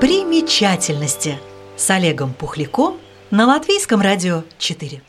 Примечательности с Олегом Пухляком на Латвийском радио 4.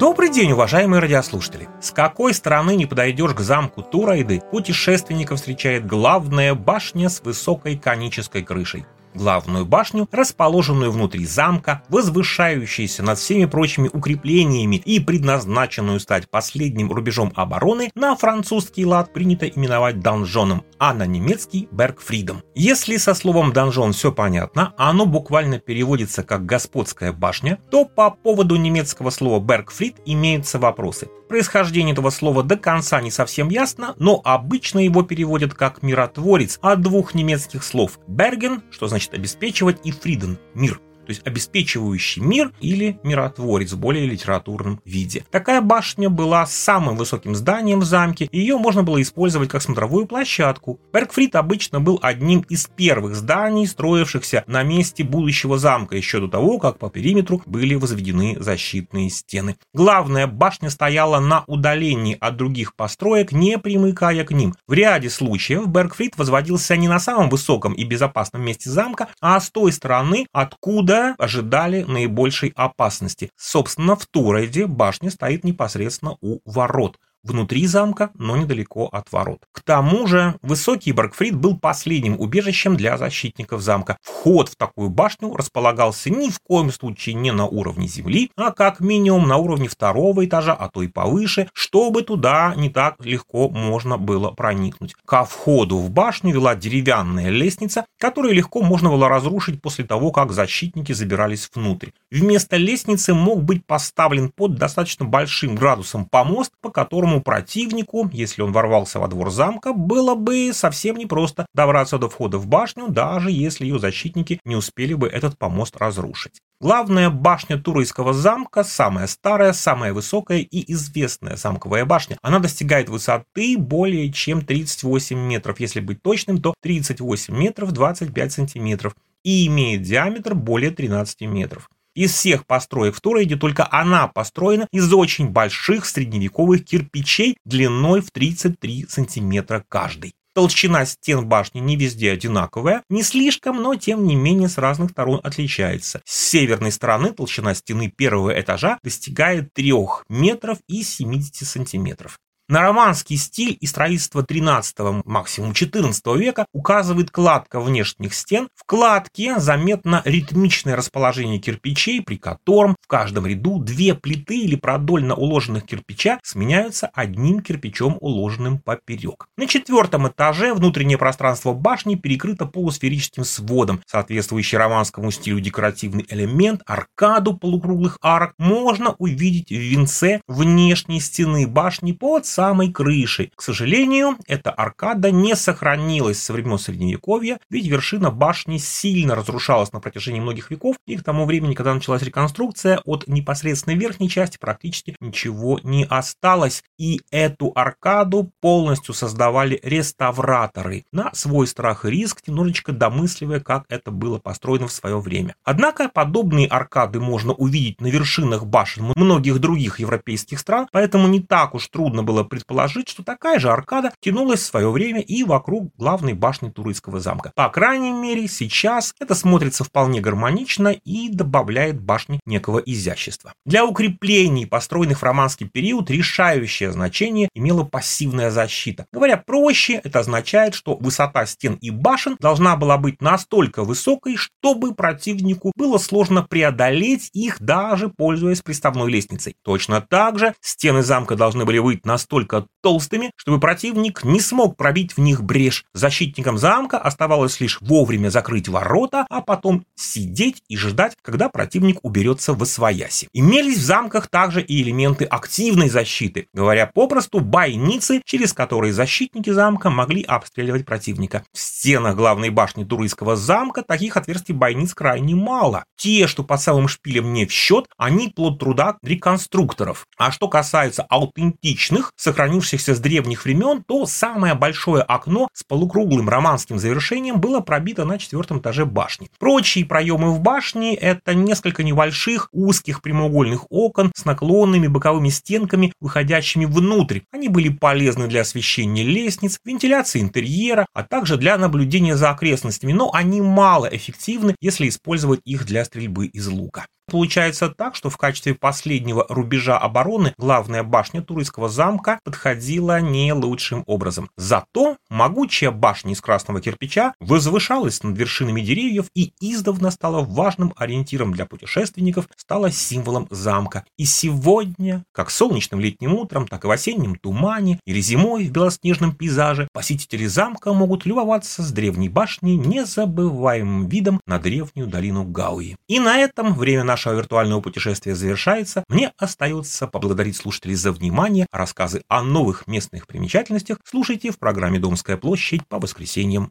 Добрый день, уважаемые радиослушатели! С какой стороны не подойдешь к замку Турайды, путешественников встречает главная башня с высокой конической крышей. Главную башню, расположенную внутри замка, возвышающуюся над всеми прочими укреплениями и предназначенную стать последним рубежом обороны, на французский лад принято именовать донжоном, а на немецкий – Бергфридом. Если со словом «донжон» все понятно, а оно буквально переводится как «господская башня», то по поводу немецкого слова «Бергфрид» имеются вопросы. Происхождение этого слова до конца не совсем ясно, но обычно его переводят как «миротворец» от двух немецких слов «берген», что значит «обеспечивать», и «фриден» – «мир» то есть обеспечивающий мир или миротворец в более литературном виде. Такая башня была самым высоким зданием в замке, и ее можно было использовать как смотровую площадку. Бергфрид обычно был одним из первых зданий, строившихся на месте будущего замка, еще до того, как по периметру были возведены защитные стены. Главная башня стояла на удалении от других построек, не примыкая к ним. В ряде случаев Бергфрид возводился не на самом высоком и безопасном месте замка, а с той стороны, откуда откуда ожидали наибольшей опасности. Собственно, в Турайде башня стоит непосредственно у ворот – внутри замка, но недалеко от ворот. К тому же высокий Баркфрид был последним убежищем для защитников замка. Вход в такую башню располагался ни в коем случае не на уровне земли, а как минимум на уровне второго этажа, а то и повыше, чтобы туда не так легко можно было проникнуть. Ко входу в башню вела деревянная лестница, которую легко можно было разрушить после того, как защитники забирались внутрь. Вместо лестницы мог быть поставлен под достаточно большим градусом помост, по которому Любому противнику, если он ворвался во двор замка, было бы совсем непросто добраться до входа в башню, даже если ее защитники не успели бы этот помост разрушить. Главная башня Туройского замка, самая старая, самая высокая и известная замковая башня. Она достигает высоты более чем 38 метров, если быть точным, то 38 метров 25 сантиметров и имеет диаметр более 13 метров. Из всех построек в Турейде только она построена из очень больших средневековых кирпичей длиной в 33 сантиметра каждый. Толщина стен башни не везде одинаковая, не слишком, но тем не менее с разных сторон отличается. С северной стороны толщина стены первого этажа достигает 3 метров и 70 сантиметров. На романский стиль и строительство 13 максимум 14 века указывает кладка внешних стен. В кладке заметно ритмичное расположение кирпичей, при котором в каждом ряду две плиты или продольно уложенных кирпича сменяются одним кирпичом, уложенным поперек. На четвертом этаже внутреннее пространство башни перекрыто полусферическим сводом, соответствующий романскому стилю декоративный элемент, аркаду полукруглых арок можно увидеть в венце внешней стены башни под самой крышей. К сожалению, эта аркада не сохранилась со времен Средневековья, ведь вершина башни сильно разрушалась на протяжении многих веков, и к тому времени, когда началась реконструкция, от непосредственной верхней части практически ничего не осталось, и эту аркаду полностью создавали реставраторы на свой страх и риск, немножечко домысливая, как это было построено в свое время. Однако подобные аркады можно увидеть на вершинах башен многих других европейских стран, поэтому не так уж трудно было предположить, что такая же аркада тянулась в свое время и вокруг главной башни Турецкого замка. По крайней мере, сейчас это смотрится вполне гармонично и добавляет башне некого изящества. Для укреплений, построенных в романский период, решающее значение имела пассивная защита. Говоря проще, это означает, что высота стен и башен должна была быть настолько высокой, чтобы противнику было сложно преодолеть их, даже пользуясь приставной лестницей. Точно так же стены замка должны были быть настолько настолько толстыми, чтобы противник не смог пробить в них брешь. Защитникам замка оставалось лишь вовремя закрыть ворота, а потом сидеть и ждать, когда противник уберется в освояси. Имелись в замках также и элементы активной защиты, говоря попросту бойницы, через которые защитники замка могли обстреливать противника. В стенах главной башни Турыйского замка таких отверстий бойниц крайне мало. Те, что под самым шпилем не в счет, они плод труда реконструкторов. А что касается аутентичных, сохранившихся тянущихся с древних времен, то самое большое окно с полукруглым романским завершением было пробито на четвертом этаже башни. Прочие проемы в башне – это несколько небольших узких прямоугольных окон с наклонными боковыми стенками, выходящими внутрь. Они были полезны для освещения лестниц, вентиляции интерьера, а также для наблюдения за окрестностями, но они мало эффективны, если использовать их для стрельбы из лука. Получается так, что в качестве последнего рубежа обороны главная башня Турецкого замка подходила не лучшим образом. Зато могучая башня из красного кирпича возвышалась над вершинами деревьев и издавна стала важным ориентиром для путешественников, стала символом замка. И сегодня, как солнечным летним утром, так и в осеннем тумане или зимой в белоснежном пейзаже, посетители замка могут любоваться с древней башней незабываемым видом на древнюю долину Гауи. И на этом время нашего виртуального путешествия завершается, мне остается поблагодарить слушателей за внимание. Рассказы о новых местных примечательностях слушайте в программе «Домская площадь» по воскресеньям.